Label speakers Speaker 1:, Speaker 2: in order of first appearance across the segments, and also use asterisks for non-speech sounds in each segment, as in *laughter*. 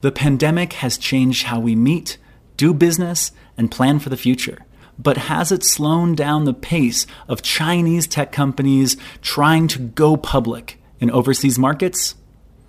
Speaker 1: The pandemic has changed how we meet, do business, and plan for the future. But has it slowed down the pace of Chinese tech companies trying to go public in overseas markets?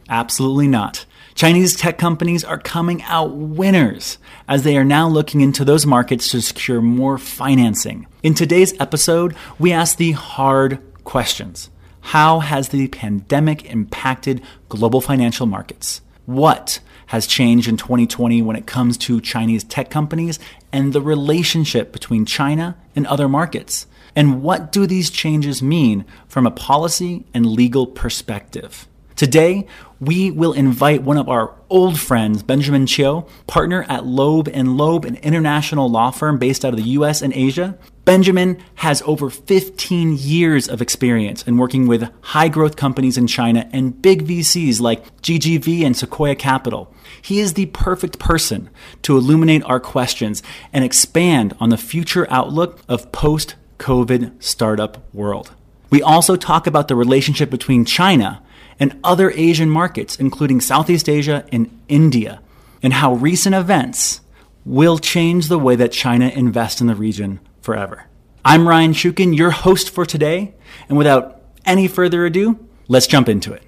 Speaker 1: Absolutely not. Chinese tech companies are coming out winners as they are now looking into those markets to secure more financing. In today's episode, we ask the hard questions. How has the pandemic impacted global financial markets? What has changed in 2020 when it comes to Chinese tech companies and the relationship between China and other markets? And what do these changes mean from a policy and legal perspective? Today, we will invite one of our old friends, Benjamin Qiu, partner at Loeb and Loeb, an international law firm based out of the US and Asia. Benjamin has over 15 years of experience in working with high growth companies in China and big VCs like GGV and Sequoia Capital. He is the perfect person to illuminate our questions and expand on the future outlook of post COVID startup world. We also talk about the relationship between China and other Asian markets, including Southeast Asia and India, and how recent events will change the way that China invests in the region forever. I'm Ryan Shukin, your host for today, and without any further ado, let's jump into it.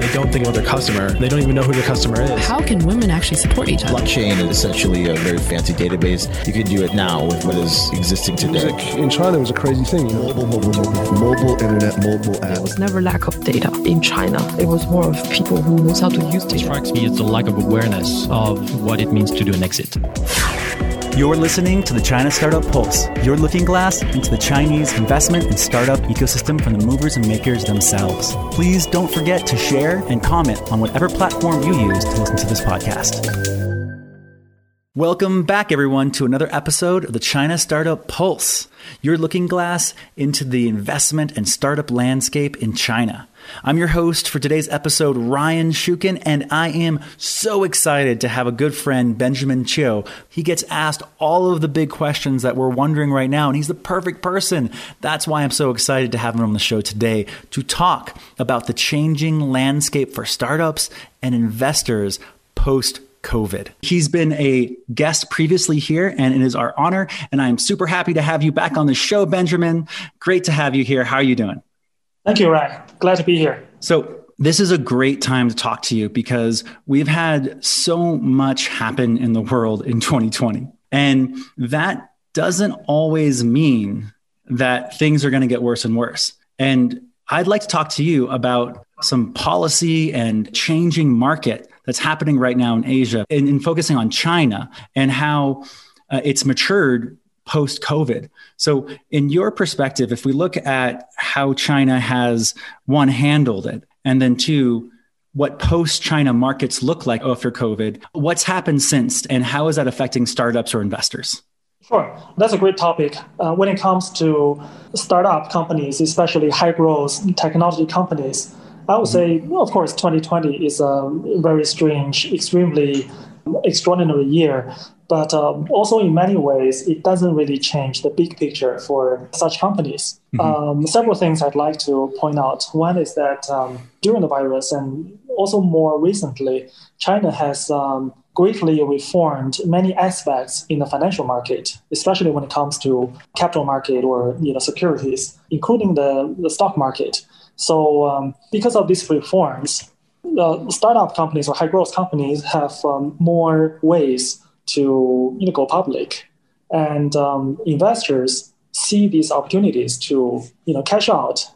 Speaker 2: They don't think about their customer. They don't even know who their customer is.
Speaker 3: How can women actually support each other?
Speaker 4: Blockchain is essentially a very fancy database. You can do it now with what is existing today.
Speaker 5: Music in China it was a crazy thing. You know?
Speaker 6: Mobile, mobile, mobile, mobile internet, mobile app.
Speaker 7: There was never lack of data in China. It was more of people who knows how to use data.
Speaker 8: It strikes me as the lack of awareness of what it means to do an exit.
Speaker 1: You're listening to the China Startup Pulse, your looking glass into the Chinese investment and startup ecosystem from the movers and makers themselves. Please don't forget to share and comment on whatever platform you use to listen to this podcast. Welcome back, everyone, to another episode of the China Startup Pulse, your looking glass into the investment and startup landscape in China. I'm your host for today's episode, Ryan Shukin, and I am so excited to have a good friend, Benjamin Qiu. He gets asked all of the big questions that we're wondering right now, and he's the perfect person. That's why I'm so excited to have him on the show today to talk about the changing landscape for startups and investors post COVID. He's been a guest previously here, and it is our honor. And I'm super happy to have you back on the show, Benjamin. Great to have you here. How are you doing?
Speaker 9: Thank you, Ryan. Glad to be here.
Speaker 1: So, this is a great time to talk to you because we've had so much happen in the world in 2020. And that doesn't always mean that things are going to get worse and worse. And I'd like to talk to you about some policy and changing market that's happening right now in Asia and, in focusing on China and how uh, it's matured post COVID. So, in your perspective, if we look at how China has one handled it, and then two, what post China markets look like after COVID, what's happened since, and how is that affecting startups or investors?
Speaker 9: Sure, that's a great topic. Uh, when it comes to startup companies, especially high growth technology companies, I would say, well, of course, 2020 is a very strange, extremely extraordinary year. But um, also, in many ways, it doesn't really change the big picture for such companies. Mm-hmm. Um, several things I'd like to point out. One is that um, during the virus and also more recently, China has um, greatly reformed many aspects in the financial market, especially when it comes to capital market or you know securities, including the, the stock market. So um, because of these reforms, uh, startup companies or high growth companies have um, more ways to you know, go public, and um, investors see these opportunities to you know cash out,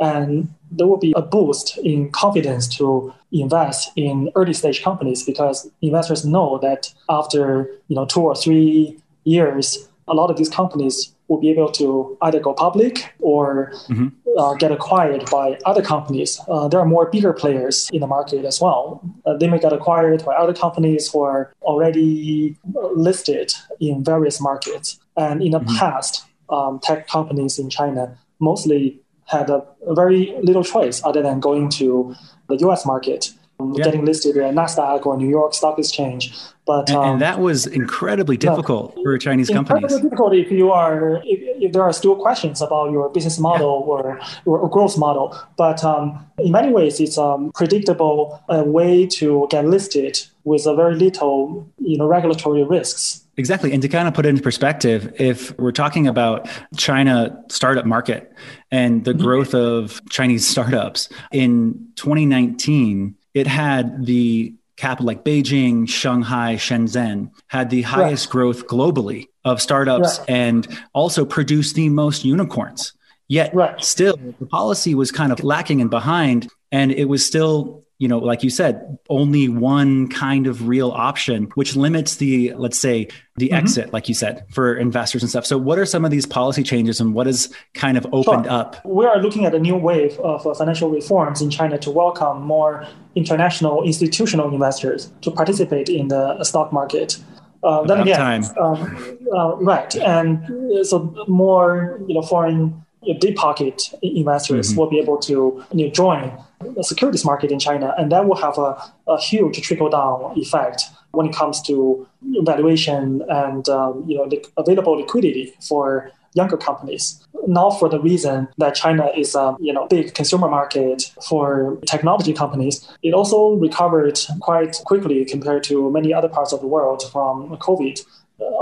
Speaker 9: and there will be a boost in confidence to invest in early stage companies because investors know that after you know two or three years, a lot of these companies will be able to either go public or mm-hmm. uh, get acquired by other companies. Uh, there are more bigger players in the market as well. Uh, they may get acquired by other companies who are already listed in various markets. And in the mm-hmm. past, um, tech companies in China mostly had a, a very little choice other than going to the US market yeah. getting listed at Nasdaq or New York Stock Exchange. But
Speaker 1: and, um, and that was incredibly difficult for Chinese
Speaker 9: incredibly
Speaker 1: companies.
Speaker 9: difficult if you are if, if, there are still questions about your business model yeah. or, or growth model. But um, in many ways, it's a um, predictable uh, way to get listed with a very little you know regulatory risks.
Speaker 1: Exactly. And to kind of put it into perspective, if we're talking about China startup market and the mm-hmm. growth of Chinese startups in 2019, it had the capital like Beijing, Shanghai, Shenzhen had the highest right. growth globally of startups right. and also produced the most unicorns. Yet right. still the policy was kind of lacking and behind and it was still you know, like you said, only one kind of real option, which limits the, let's say, the mm-hmm. exit, like you said, for investors and stuff. So, what are some of these policy changes and what has kind of opened sure. up?
Speaker 9: We are looking at a new wave of uh, financial reforms in China to welcome more international institutional investors to participate in the stock market.
Speaker 1: Uh, then again,
Speaker 9: um, uh, right, and so more you know foreign deep pocket investors mm-hmm. will be able to you know, join the securities market in China, and that will have a, a huge trickle down effect when it comes to valuation and um, you know the available liquidity for younger companies. Not for the reason that China is a you know big consumer market for technology companies, it also recovered quite quickly compared to many other parts of the world from COVID.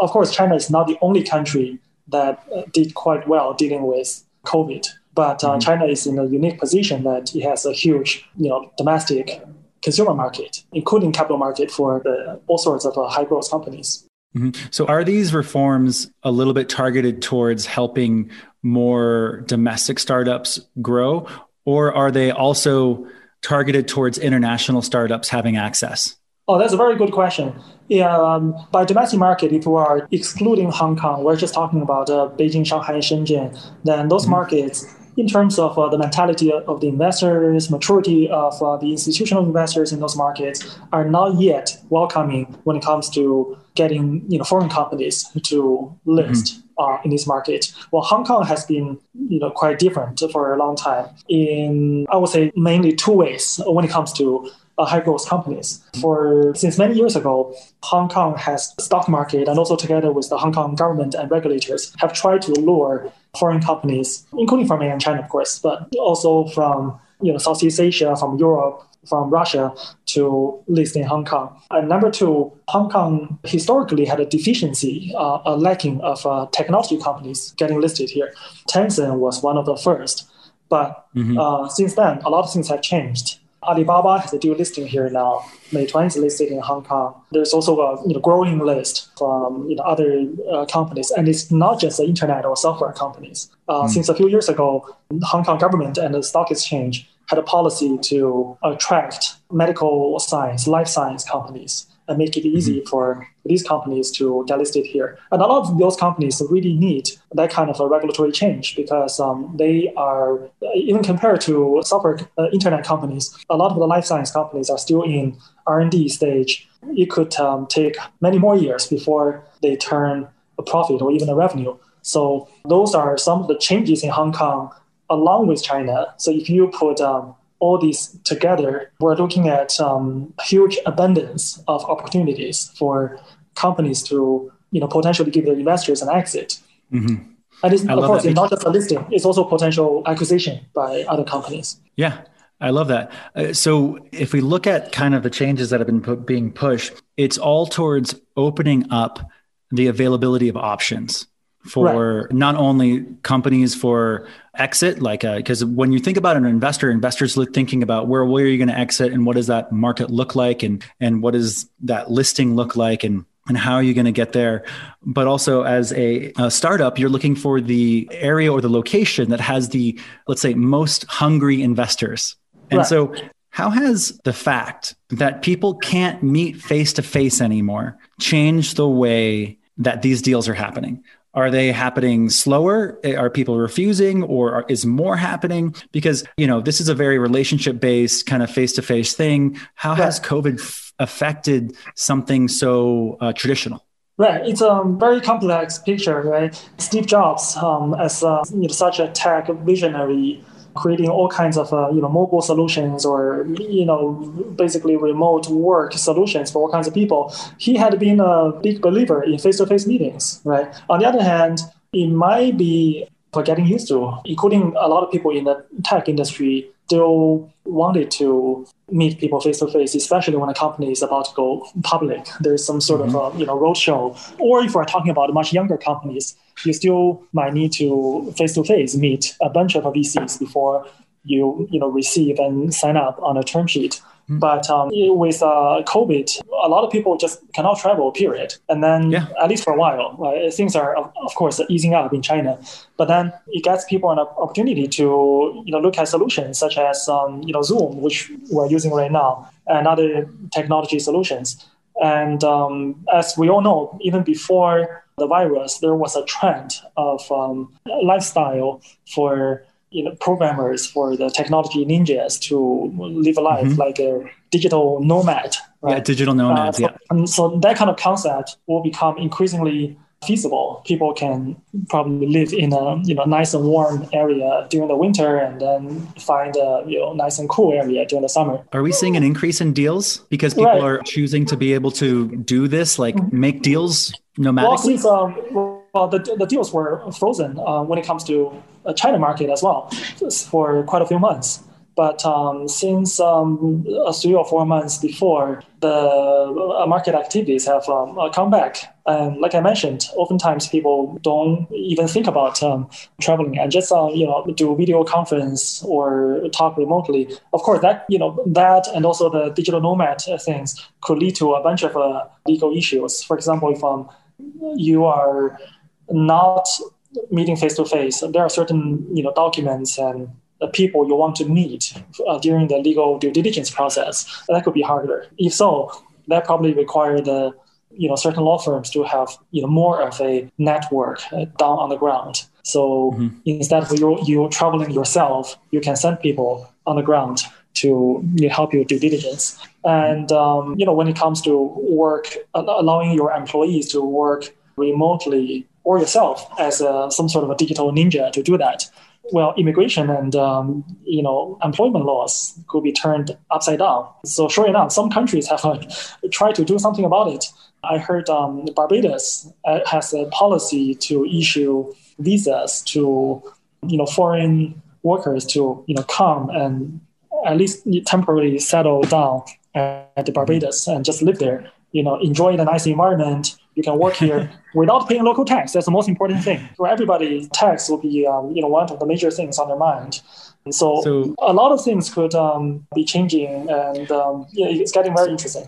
Speaker 9: Of course, China is not the only country that did quite well dealing with COVID. But uh, mm-hmm. China is in a unique position that it has a huge, you know, domestic consumer market, including capital market for the, all sorts of uh, high growth companies.
Speaker 1: Mm-hmm. So, are these reforms a little bit targeted towards helping more domestic startups grow, or are they also targeted towards international startups having access?
Speaker 9: Oh, that's a very good question. Yeah, um, by domestic market, if we are excluding Hong Kong, we're just talking about uh, Beijing, Shanghai, and Shenzhen, then those mm-hmm. markets, in terms of uh, the mentality of the investors, maturity of uh, the institutional investors in those markets, are not yet welcoming when it comes to getting you know foreign companies to list. Mm-hmm. Uh, in this market. Well, Hong Kong has been, you know, quite different for a long time. In I would say mainly two ways when it comes to high growth companies. For since many years ago, Hong Kong has stock market and also together with the Hong Kong government and regulators have tried to lure foreign companies, including from mainland China, of course, but also from you know Southeast Asia, from Europe, from Russia to list in Hong Kong. And number two, Hong Kong historically had a deficiency, uh, a lacking of uh, technology companies getting listed here. Tencent was one of the first. But mm-hmm. uh, since then, a lot of things have changed. Alibaba has a dual listing here now. Meituan is listed in Hong Kong. There's also a you know, growing list from you know, other uh, companies, and it's not just the internet or software companies. Uh, mm. Since a few years ago, the Hong Kong government and the stock exchange had a policy to attract medical science, life science companies and make it easy mm-hmm. for these companies to get listed here. And a lot of those companies really need that kind of a regulatory change because um, they are, even compared to software uh, internet companies, a lot of the life science companies are still in R&D stage. It could um, take many more years before they turn a profit or even a revenue. So those are some of the changes in Hong Kong along with China. So if you put um, all these together, we're looking at um, huge abundance of opportunities for companies to, you know, potentially give their investors an exit. Mm-hmm. And it's, of course, it's not just a listing; it's also potential acquisition by other companies.
Speaker 1: Yeah, I love that. Uh, so, if we look at kind of the changes that have been being pushed, it's all towards opening up the availability of options for right. not only companies for exit? Like because uh, when you think about an investor investors look thinking about where where are you going to exit and what does that market look like and and what does that listing look like and and how are you going to get there? But also as a, a, startup you're looking for the area or the location that has the let's say most hungry investors. And right. so how has the fact that people can't meet face to face anymore changed the way that these deals are happening are they happening slower? Are people refusing or are, is more happening? Because, you know, this is a very relationship based kind of face to face thing. How right. has COVID f- affected something so uh, traditional?
Speaker 9: Right, it's a very complex picture, right? Steve Jobs, um, as a, you know, such a tech visionary, creating all kinds of uh, you know mobile solutions or you know basically remote work solutions for all kinds of people. He had been a big believer in face-to-face meetings, right? On the other hand, it might be getting used to, including a lot of people in the tech industry still wanted to meet people face to face, especially when a company is about to go public. There's some sort mm-hmm. of a, you know roadshow, or if we're talking about much younger companies, you still might need to face to face meet a bunch of VCs before you you know receive and sign up on a term sheet. Mm-hmm. But um, with uh, COVID, a lot of people just cannot travel, period. And then, yeah. at least for a while, uh, things are, of course, easing up in China. But then it gets people an opportunity to you know, look at solutions such as um, you know, Zoom, which we're using right now, and other technology solutions. And um, as we all know, even before the virus, there was a trend of um, lifestyle for you know, programmers for the technology ninjas to live a life mm-hmm. like a digital nomad.
Speaker 1: Right? Yeah, digital nomads. Uh,
Speaker 9: so,
Speaker 1: yeah.
Speaker 9: And so that kind of concept will become increasingly feasible. People can probably live in a you know nice and warm area during the winter, and then find a you know nice and cool area during the summer.
Speaker 1: Are we seeing an increase in deals because people right. are choosing to be able to do this, like mm-hmm. make deals nomadically? Well,
Speaker 9: since, um, well, the, the deals were frozen uh, when it comes to China market as well for quite a few months. But um, since um, three or four months before, the uh, market activities have um, uh, come back. And like I mentioned, oftentimes people don't even think about um, traveling and just uh, you know do video conference or talk remotely. Of course, that you know that and also the digital nomad things could lead to a bunch of uh, legal issues. For example, if um, you are not meeting face to face, there are certain you know documents and the people you want to meet uh, during the legal due diligence process. That could be harder. If so, that probably require the you know certain law firms to have you know more of a network uh, down on the ground. So mm-hmm. instead of you you traveling yourself, you can send people on the ground to you know, help you due diligence. And um, you know when it comes to work, allowing your employees to work remotely or yourself as a, some sort of a digital ninja to do that. Well, immigration and um, you know employment laws could be turned upside down. So sure enough, some countries have uh, *laughs* tried to do something about it. I heard um, Barbados uh, has a policy to issue visas to you know foreign workers to you know come and at least temporarily settle down at the Barbados and just live there. You know, enjoy the nice environment, you can work here *laughs* without paying local tax. That's the most important thing. For everybody, tax will be um, you know one of the major things on their mind. And so, so a lot of things could um, be changing, and um, yeah, it's getting very interesting.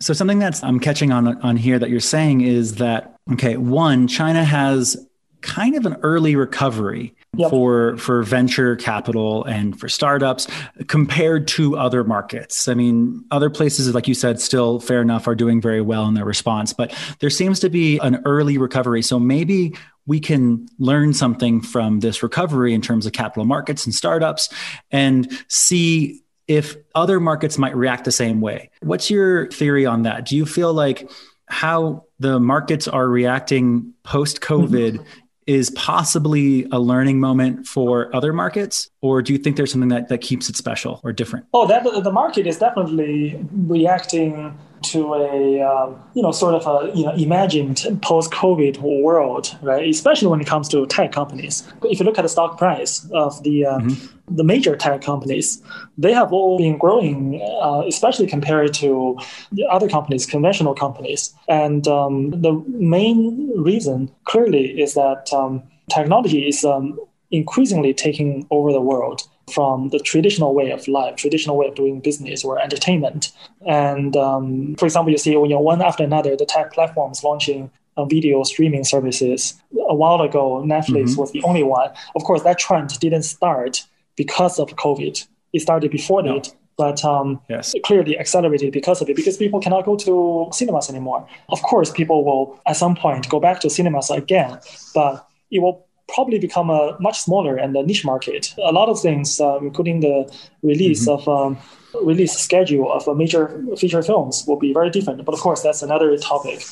Speaker 1: So something that's I'm catching on on here that you're saying is that okay, one, China has kind of an early recovery yep. for for venture capital and for startups compared to other markets. I mean, other places, like you said, still fair enough are doing very well in their response, but there seems to be an early recovery. So maybe we can learn something from this recovery in terms of capital markets and startups and see if other markets might react the same way. What's your theory on that? Do you feel like how the markets are reacting post COVID mm-hmm is possibly a learning moment for other markets or do you think there's something that, that keeps it special or different?
Speaker 9: Oh that the market is definitely reacting to a um, you know sort of a you know imagined post-COVID world, right? Especially when it comes to tech companies. If you look at the stock price of the uh, mm-hmm. the major tech companies, they have all been growing, uh, especially compared to other companies, conventional companies. And um, the main reason clearly is that um, technology is um, increasingly taking over the world from the traditional way of life, traditional way of doing business or entertainment. And um, for example, you see you know, one after another, the tech platforms launching uh, video streaming services. A while ago, Netflix mm-hmm. was the only one. Of course, that trend didn't start because of COVID. It started before no. that, but um, yes. clearly accelerated because of it, because people cannot go to cinemas anymore. Of course, people will at some point go back to cinemas again, but it will probably become a much smaller and a niche market. A lot of things, uh, including the release mm-hmm. of um, release schedule of a major feature films, will be very different. But of course, that's another topic.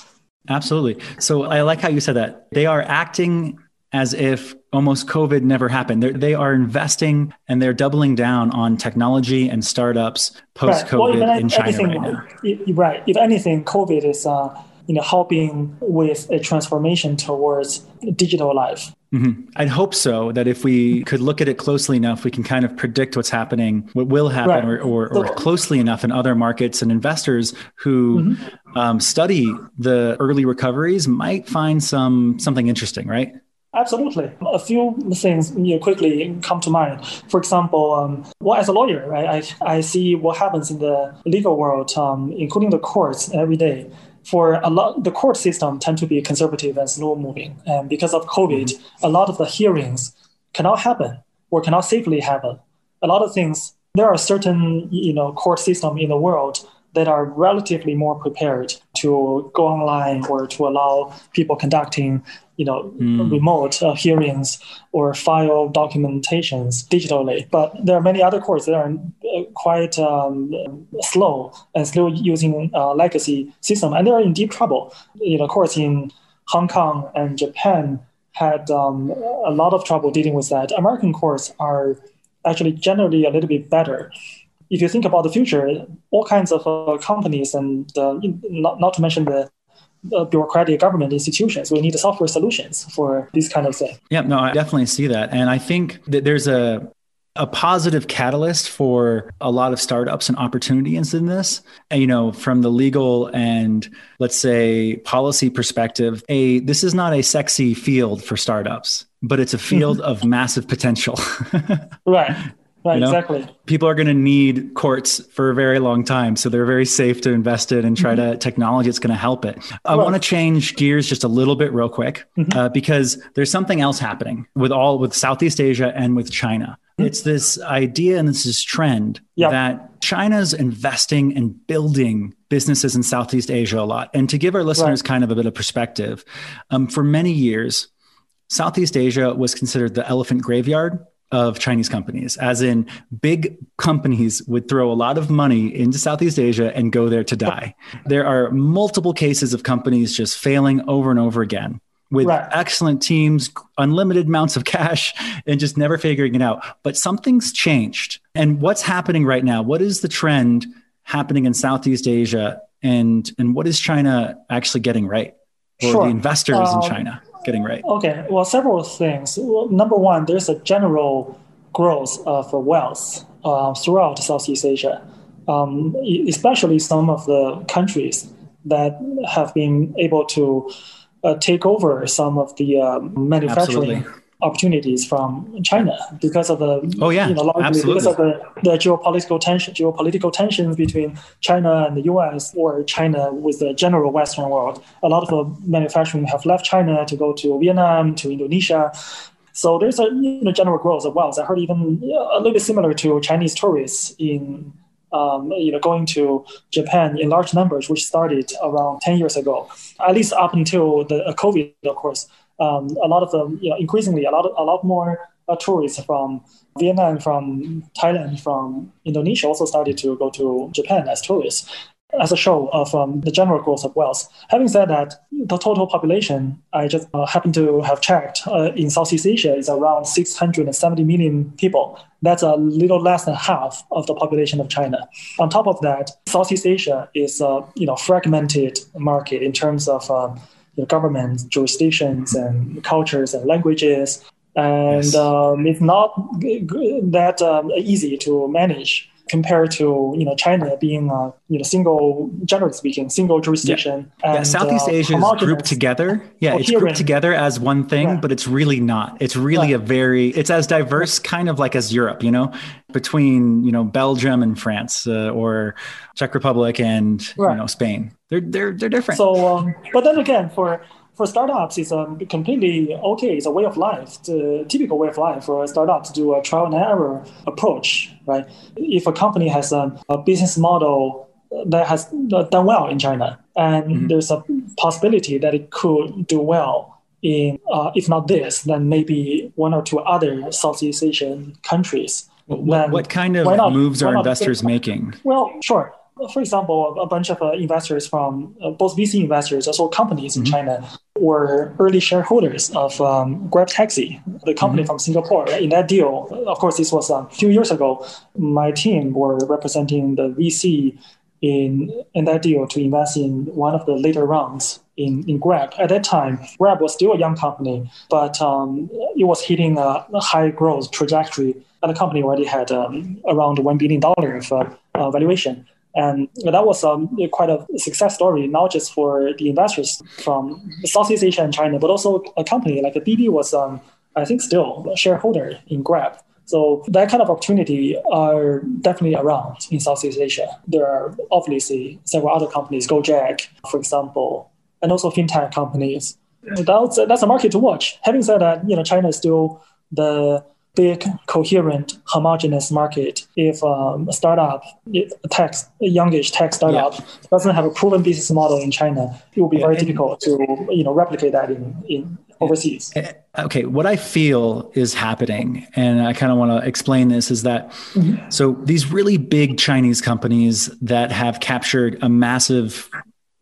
Speaker 1: Absolutely. So I like how you said that they are acting as if almost COVID never happened. They're, they are investing and they're doubling down on technology and startups post COVID right. well, in China right now.
Speaker 9: Right. If anything, COVID is uh, you know helping with a transformation towards digital life.
Speaker 1: Mm-hmm. I'd hope so. That if we could look at it closely enough, we can kind of predict what's happening, what will happen, right. or, or, or, closely enough in other markets. And investors who mm-hmm. um, study the early recoveries might find some something interesting, right?
Speaker 9: Absolutely. A few things you know, quickly come to mind. For example, um, well, as a lawyer, right, I, I see what happens in the legal world, um, including the courts every day. For a lot, the court system tend to be conservative and slow moving, and because of COVID, mm-hmm. a lot of the hearings cannot happen or cannot safely happen. A lot of things. There are certain, you know, court system in the world that are relatively more prepared to go online or to allow people conducting you know mm. remote uh, hearings or file documentations digitally. But there are many other courts that are uh, quite um, slow and still using uh, legacy system and they're in deep trouble. You know courts in hong kong and japan had um, a lot of trouble dealing with that. American courts are actually generally a little bit better if you think about the future, all kinds of uh, companies and uh, not, not to mention the uh, bureaucratic government institutions will need software solutions for this kind of thing.
Speaker 1: Yeah, no, I definitely see that. And I think that there's a a positive catalyst for a lot of startups and opportunities in this. And, you know, from the legal and let's say policy perspective, a this is not a sexy field for startups, but it's a field *laughs* of massive potential. *laughs*
Speaker 9: right. Right, you know? exactly.
Speaker 1: People are going to need courts for a very long time. So they're very safe to invest in and try mm-hmm. to technology that's going to help it. I want to change gears just a little bit real quick mm-hmm. uh, because there's something else happening with all with Southeast Asia and with China. Mm-hmm. It's this idea and this is trend yep. that China's investing and building businesses in Southeast Asia a lot. And to give our listeners right. kind of a bit of perspective, um, for many years, Southeast Asia was considered the elephant graveyard of Chinese companies, as in big companies would throw a lot of money into Southeast Asia and go there to die. There are multiple cases of companies just failing over and over again with right. excellent teams, unlimited amounts of cash, and just never figuring it out. But something's changed. And what's happening right now? What is the trend happening in Southeast Asia? And, and what is China actually getting right? Or sure. the investors um, in China? Getting right?
Speaker 9: Okay, well, several things. Well, number one, there's a general growth of wealth uh, throughout Southeast Asia, um, especially some of the countries that have been able to uh, take over some of the uh, manufacturing Absolutely opportunities from China because of the
Speaker 1: oh yeah you know, Absolutely.
Speaker 9: because of the, the geopolitical tension geopolitical tensions between China and the U.S. or China with the general Western world. A lot of the manufacturing have left China to go to Vietnam to Indonesia. So there's a you know, general growth of wealth. I heard even a little bit similar to Chinese tourists in um, you know, going to Japan in large numbers, which started around 10 years ago, at least up until the uh, COVID, of course um, a lot of them, you know, increasingly, a lot, a lot more uh, tourists from Vietnam, from Thailand, from Indonesia also started to go to Japan as tourists as a show of um, the general growth of wealth. Having said that, the total population I just uh, happen to have checked uh, in Southeast Asia is around 670 million people. That's a little less than half of the population of China. On top of that, Southeast Asia is a you know fragmented market in terms of um, the government jurisdictions and cultures and languages. And yes. um, it's not that um, easy to manage compared to you know China being a you know single, generally speaking, single jurisdiction.
Speaker 1: Yeah, and, yeah. Southeast uh, Asia is grouped together. Yeah, it's grouped together as one thing, yeah. but it's really not. It's really a very it's as diverse kind of like as Europe. You know, between you know Belgium and France uh, or Czech Republic and right. you know Spain. They're they're they're different.
Speaker 9: So, um, but then again, for for startups, it's a completely okay. It's a way of life, the typical way of life for a startup to do a trial and error approach, right? If a company has a, a business model that has done well in China, and mm-hmm. there's a possibility that it could do well in, uh, if not this, then maybe one or two other Southeast Asian countries.
Speaker 1: What, what kind of moves are investors making?
Speaker 9: Well, sure for example, a bunch of uh, investors from uh, both VC investors, also companies in mm-hmm. China, were early shareholders of um, Grab Taxi, the company mm-hmm. from Singapore. In that deal, of course, this was a few years ago. My team were representing the VC in in that deal to invest in one of the later rounds in, in Grab. At that time, Grab was still a young company, but um, it was hitting a, high growth trajectory, and the company already had um, around $1 billion of uh, valuation. And that was um, quite a success story, not just for the investors from Southeast Asia and China, but also a company like Didi was, um, I think, still a shareholder in Grab. So that kind of opportunity are definitely around in Southeast Asia. There are obviously several other companies, Gojek, for example, and also fintech companies. That's, that's a market to watch. Having said that, you know, China is still the big, coherent, homogenous market. If um, a startup, a tech, a youngish tech startup yeah. doesn't have a proven business model in China, it will be very difficult to you know replicate that in, in overseas. Eh,
Speaker 1: okay, what I feel is happening, and I kind of want to explain this, is that mm-hmm. so these really big Chinese companies that have captured a massive,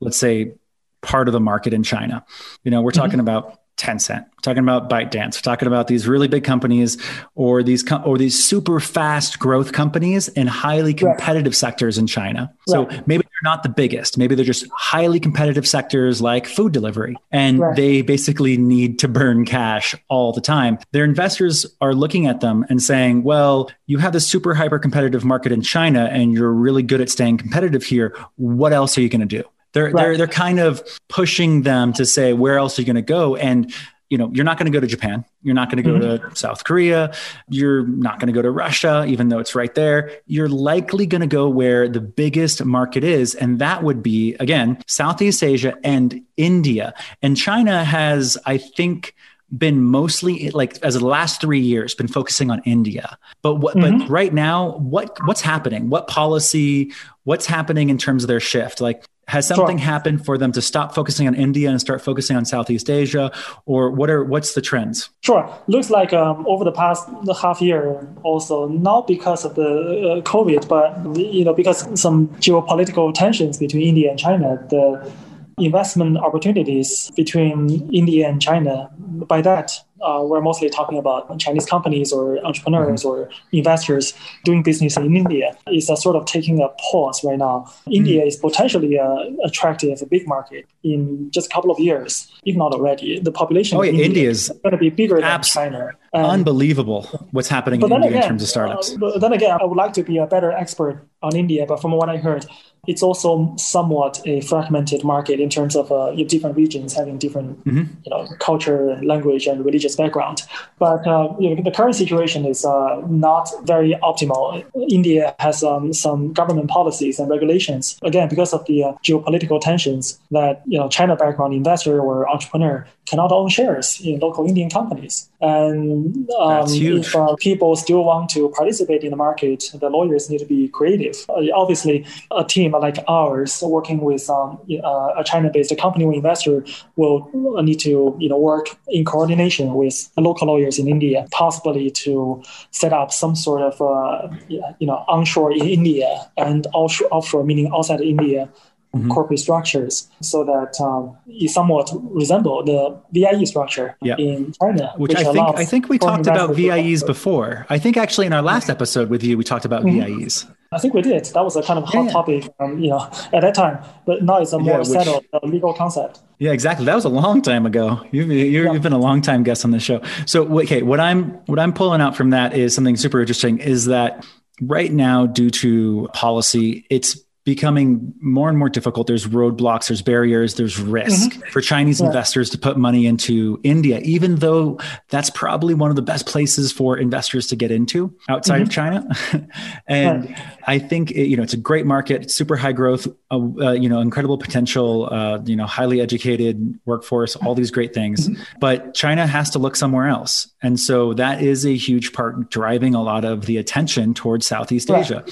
Speaker 1: let's say, part of the market in China. You know, we're talking mm-hmm. about Tencent, talking about ByteDance, talking about these really big companies or these com- or these super fast growth companies in highly competitive right. sectors in China. So right. maybe they're not the biggest, maybe they're just highly competitive sectors like food delivery and right. they basically need to burn cash all the time. Their investors are looking at them and saying, "Well, you have this super hyper competitive market in China and you're really good at staying competitive here. What else are you going to do?" They're right. they're they're kind of pushing them to say where else are you going to go and you know you're not going to go to Japan, you're not going to go mm-hmm. to South Korea, you're not going to go to Russia even though it's right there. You're likely going to go where the biggest market is and that would be again Southeast Asia and India. And China has I think been mostly like as the last three years been focusing on India. But what mm-hmm. but right now, what what's happening? What policy? What's happening in terms of their shift? Like has something sure. happened for them to stop focusing on India and start focusing on Southeast Asia, or what are what's the trends?
Speaker 9: Sure, looks like um, over the past half year, also not because of the uh, COVID, but you know because some geopolitical tensions between India and China, the investment opportunities between India and China. By that, uh, we're mostly talking about Chinese companies or entrepreneurs mm-hmm. or investors doing business in India. It's a sort of taking a pause right now. Mm-hmm. India is potentially a attractive, big market in just a couple of years, if not already. The population
Speaker 1: oh, yeah, India, India is
Speaker 9: going to be bigger abs- than China.
Speaker 1: And, Unbelievable what's happening in India again, in terms of startups.
Speaker 9: Uh, but then again, I would like to be a better expert on India, but from what I heard, it's also somewhat a fragmented market in terms of uh, different regions having different mm-hmm. you know culture, language, and religious background. But uh, you know, the current situation is uh, not very optimal. India has um, some government policies and regulations again because of the uh, geopolitical tensions that you know China background investor or entrepreneur cannot own shares in local Indian companies. And um, if uh, people still want to participate in the market, the lawyers need to be creative. Uh, obviously, a team like ours working with um, uh, a China-based company or investor will need to you know work in coordination with local lawyers in India, possibly to set up some sort of uh, you know onshore in India and offshore, offshore meaning outside India mm-hmm. corporate structures so that um, it somewhat resemble the VIE structure in China.
Speaker 1: Which, which I think I think we talked about VIEs before. I think actually in our last episode with you we talked about mm-hmm. VIEs.
Speaker 9: I think we did. That was a kind of hot yeah. topic, um, you know, at that time. But now it's a more yeah, which, settled uh, legal concept.
Speaker 1: Yeah, exactly. That was a long time ago. You've, you have been a long time guest on the show. So, okay, what I'm what I'm pulling out from that is something super interesting. Is that right now, due to policy, it's becoming more and more difficult. There's roadblocks, there's barriers, there's risk mm-hmm. for Chinese yeah. investors to put money into India, even though that's probably one of the best places for investors to get into outside mm-hmm. of China. *laughs* and right. I think it, you know it's a great market, super high growth, uh, uh, you know, incredible potential, uh, you know, highly educated workforce, all these great things. Mm-hmm. But China has to look somewhere else, and so that is a huge part driving a lot of the attention towards Southeast right. Asia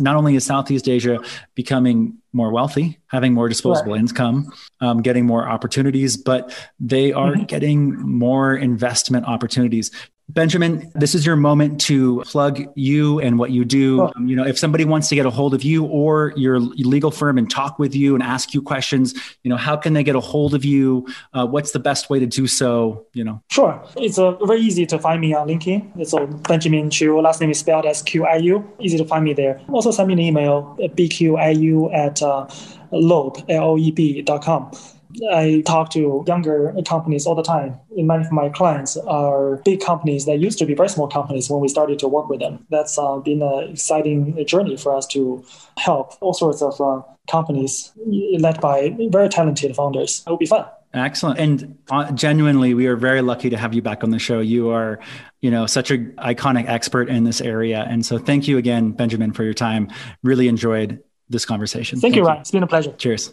Speaker 1: not only is Southeast Asia becoming more wealthy, having more disposable right. income, um, getting more opportunities, but they are mm-hmm. getting more investment opportunities. Benjamin, this is your moment to plug you and what you do. Oh. Um, you know, if somebody wants to get a hold of you or your legal firm and talk with you and ask you questions, you know, how can they get a hold of you? Uh, what's the best way to do so? You know,
Speaker 9: sure. It's uh, very easy to find me on LinkedIn. It's uh, Benjamin Qiu. Last name is spelled as Q I U. Easy to find me there. Also, send me an email at bqiu at uh, loeb, L-O-E-B dot com. I talk to younger companies all the time. Many of my clients are big companies that used to be very small companies when we started to work with them. That's uh, been an exciting journey for us to help all sorts of uh, companies led by very talented founders. It will be fun.
Speaker 1: Excellent. And uh, genuinely, we are very lucky to have you back on the show. You are, you know, such an iconic expert in this area. And so thank you again, Benjamin, for your time. Really enjoyed this conversation.
Speaker 9: Thank, thank you, Ryan. It's been a pleasure.
Speaker 1: Cheers.